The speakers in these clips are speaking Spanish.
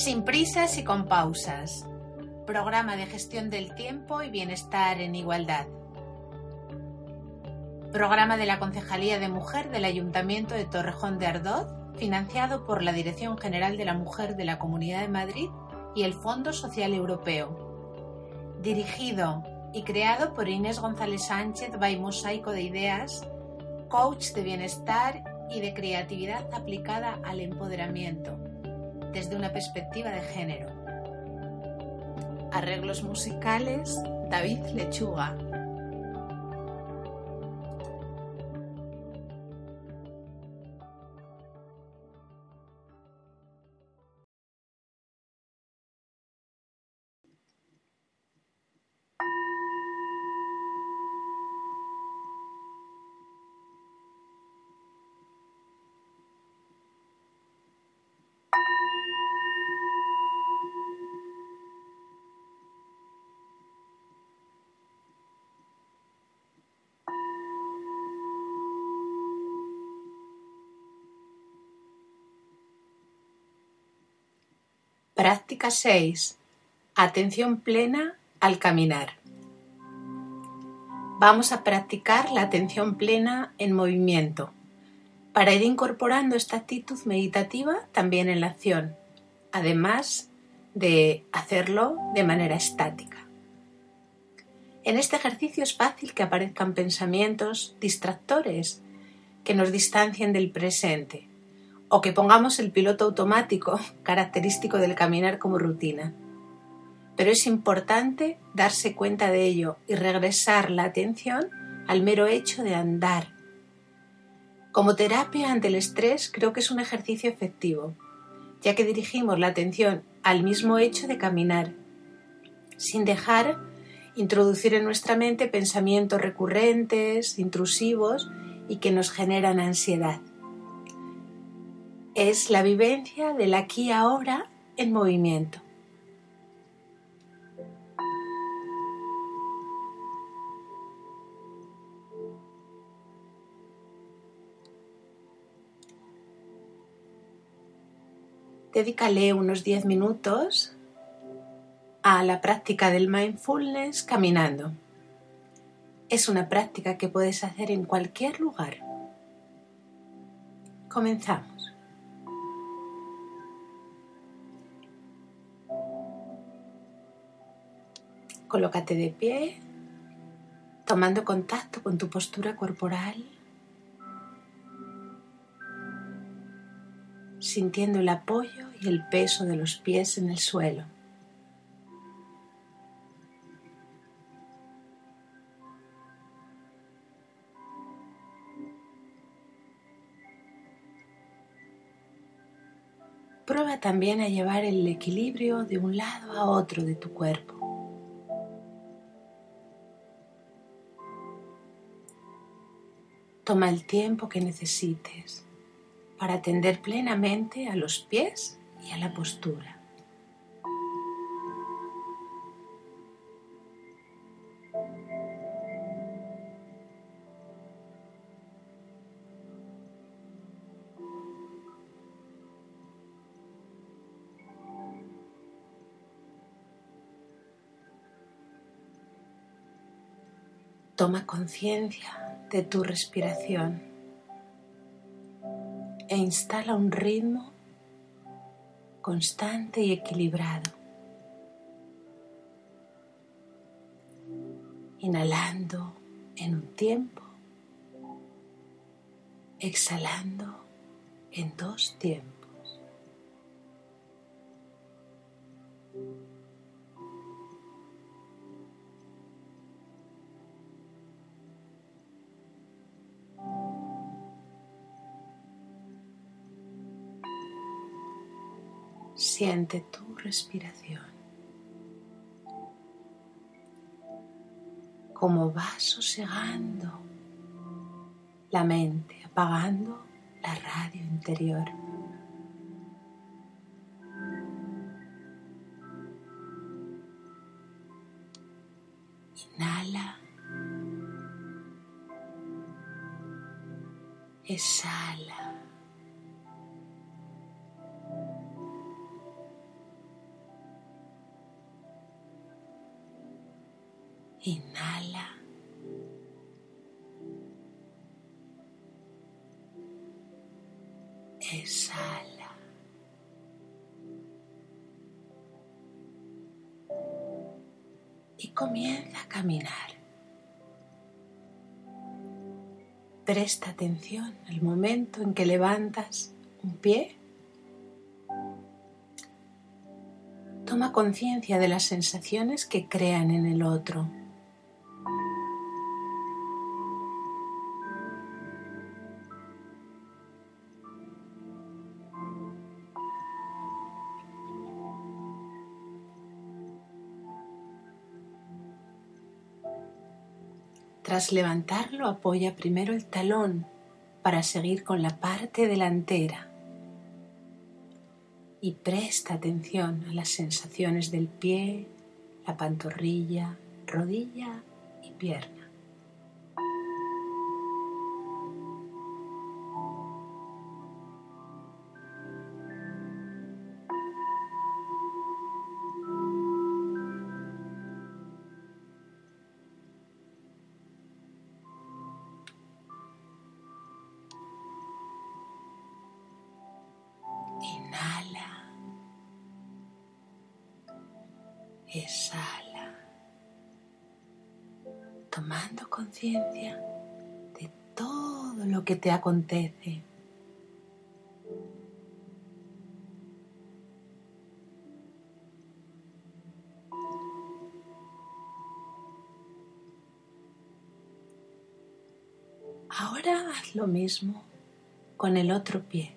Sin prisas y con pausas. Programa de gestión del tiempo y bienestar en igualdad. Programa de la Concejalía de Mujer del Ayuntamiento de Torrejón de Ardoz, financiado por la Dirección General de la Mujer de la Comunidad de Madrid y el Fondo Social Europeo. Dirigido y creado por Inés González Sánchez by Mosaico de Ideas, coach de bienestar y de creatividad aplicada al empoderamiento desde una perspectiva de género. Arreglos musicales, David Lechuga. Práctica 6. Atención plena al caminar. Vamos a practicar la atención plena en movimiento para ir incorporando esta actitud meditativa también en la acción, además de hacerlo de manera estática. En este ejercicio es fácil que aparezcan pensamientos distractores que nos distancien del presente o que pongamos el piloto automático característico del caminar como rutina. Pero es importante darse cuenta de ello y regresar la atención al mero hecho de andar. Como terapia ante el estrés creo que es un ejercicio efectivo, ya que dirigimos la atención al mismo hecho de caminar, sin dejar introducir en nuestra mente pensamientos recurrentes, intrusivos y que nos generan ansiedad es la vivencia del aquí y ahora en movimiento. Dedícale unos 10 minutos a la práctica del mindfulness caminando. Es una práctica que puedes hacer en cualquier lugar. Comenzamos. Colócate de pie, tomando contacto con tu postura corporal, sintiendo el apoyo y el peso de los pies en el suelo. Prueba también a llevar el equilibrio de un lado a otro de tu cuerpo. Toma el tiempo que necesites para atender plenamente a los pies y a la postura. Toma conciencia de tu respiración e instala un ritmo constante y equilibrado. Inhalando en un tiempo, exhalando en dos tiempos. Siente tu respiración. Cómo va sosegando la mente, apagando la radio interior. Inhala. Exhala. Exhala. Y comienza a caminar. Presta atención al momento en que levantas un pie. Toma conciencia de las sensaciones que crean en el otro. Tras levantarlo, apoya primero el talón para seguir con la parte delantera y presta atención a las sensaciones del pie, la pantorrilla, rodilla y pierna. Exhala, tomando conciencia de todo lo que te acontece. Ahora haz lo mismo con el otro pie.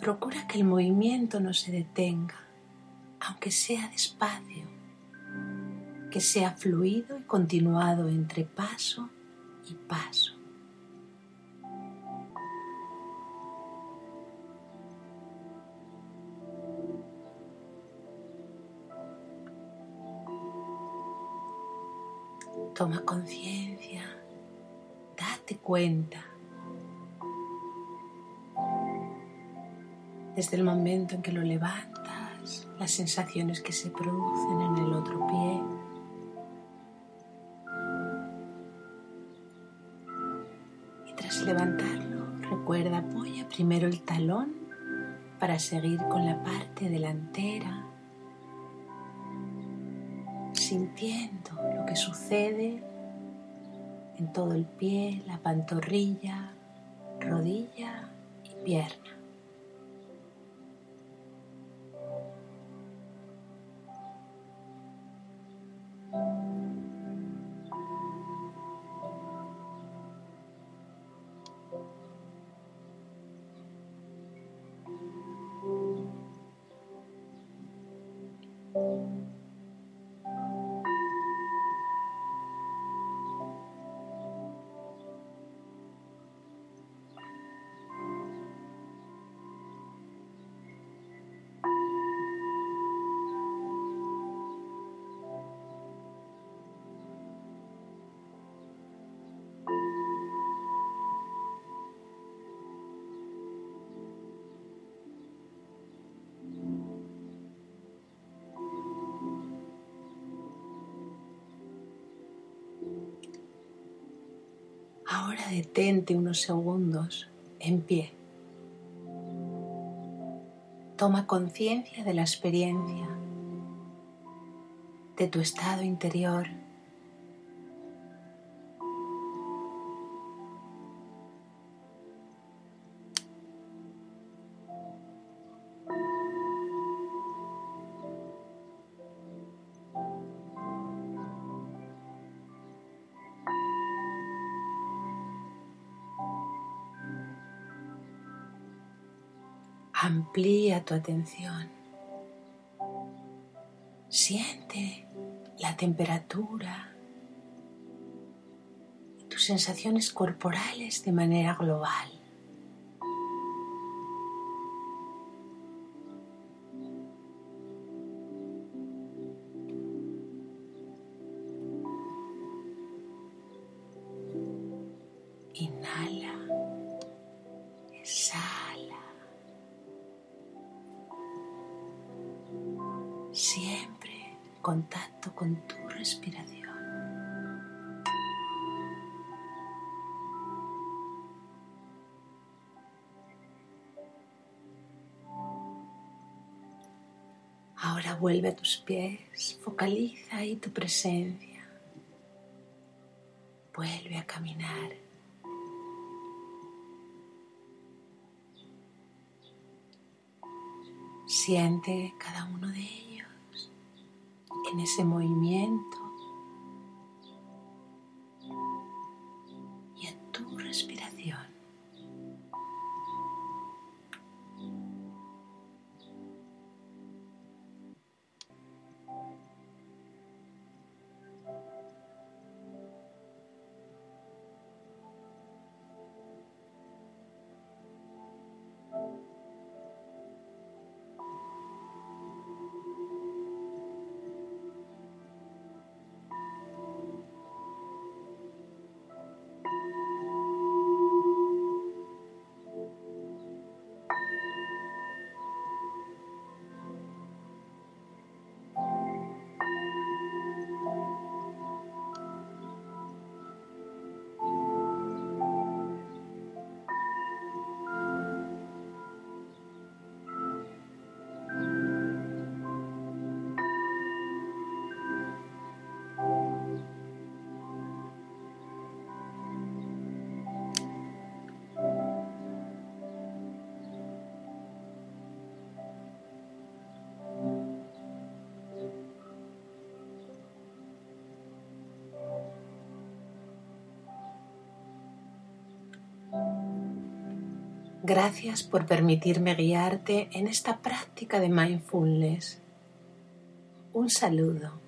Procura que el movimiento no se detenga aunque sea despacio, que sea fluido y continuado entre paso y paso. Toma conciencia, date cuenta. Desde el momento en que lo levantas las sensaciones que se producen en el otro pie. Y tras levantarlo, recuerda, apoya primero el talón para seguir con la parte delantera, sintiendo lo que sucede en todo el pie, la pantorrilla, rodilla y pierna. Ahora detente unos segundos en pie. Toma conciencia de la experiencia, de tu estado interior Amplía tu atención. Siente la temperatura y tus sensaciones corporales de manera global. Contacto con tu respiración. Ahora vuelve a tus pies, focaliza ahí tu presencia. Vuelve a caminar. Siente cada uno de ellos en ese movimiento y en tu respiración. Gracias por permitirme guiarte en esta práctica de mindfulness. Un saludo.